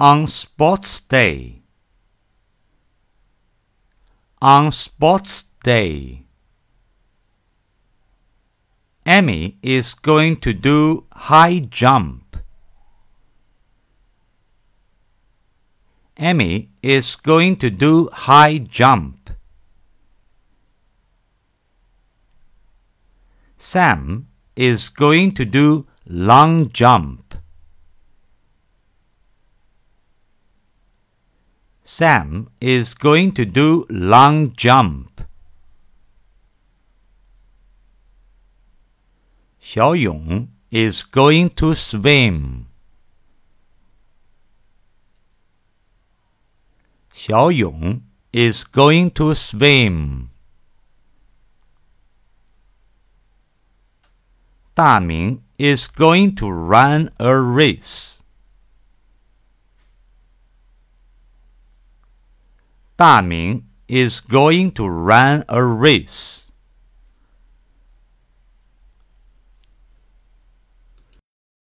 On sports day. On sports day. Amy is going to do high jump. Amy is going to do high jump. Sam is going to do long jump. Sam is going to do long jump. 小勇 is going to swim. 小勇 is going to swim. 大明 is going to run a race. 大明 is going to run a race.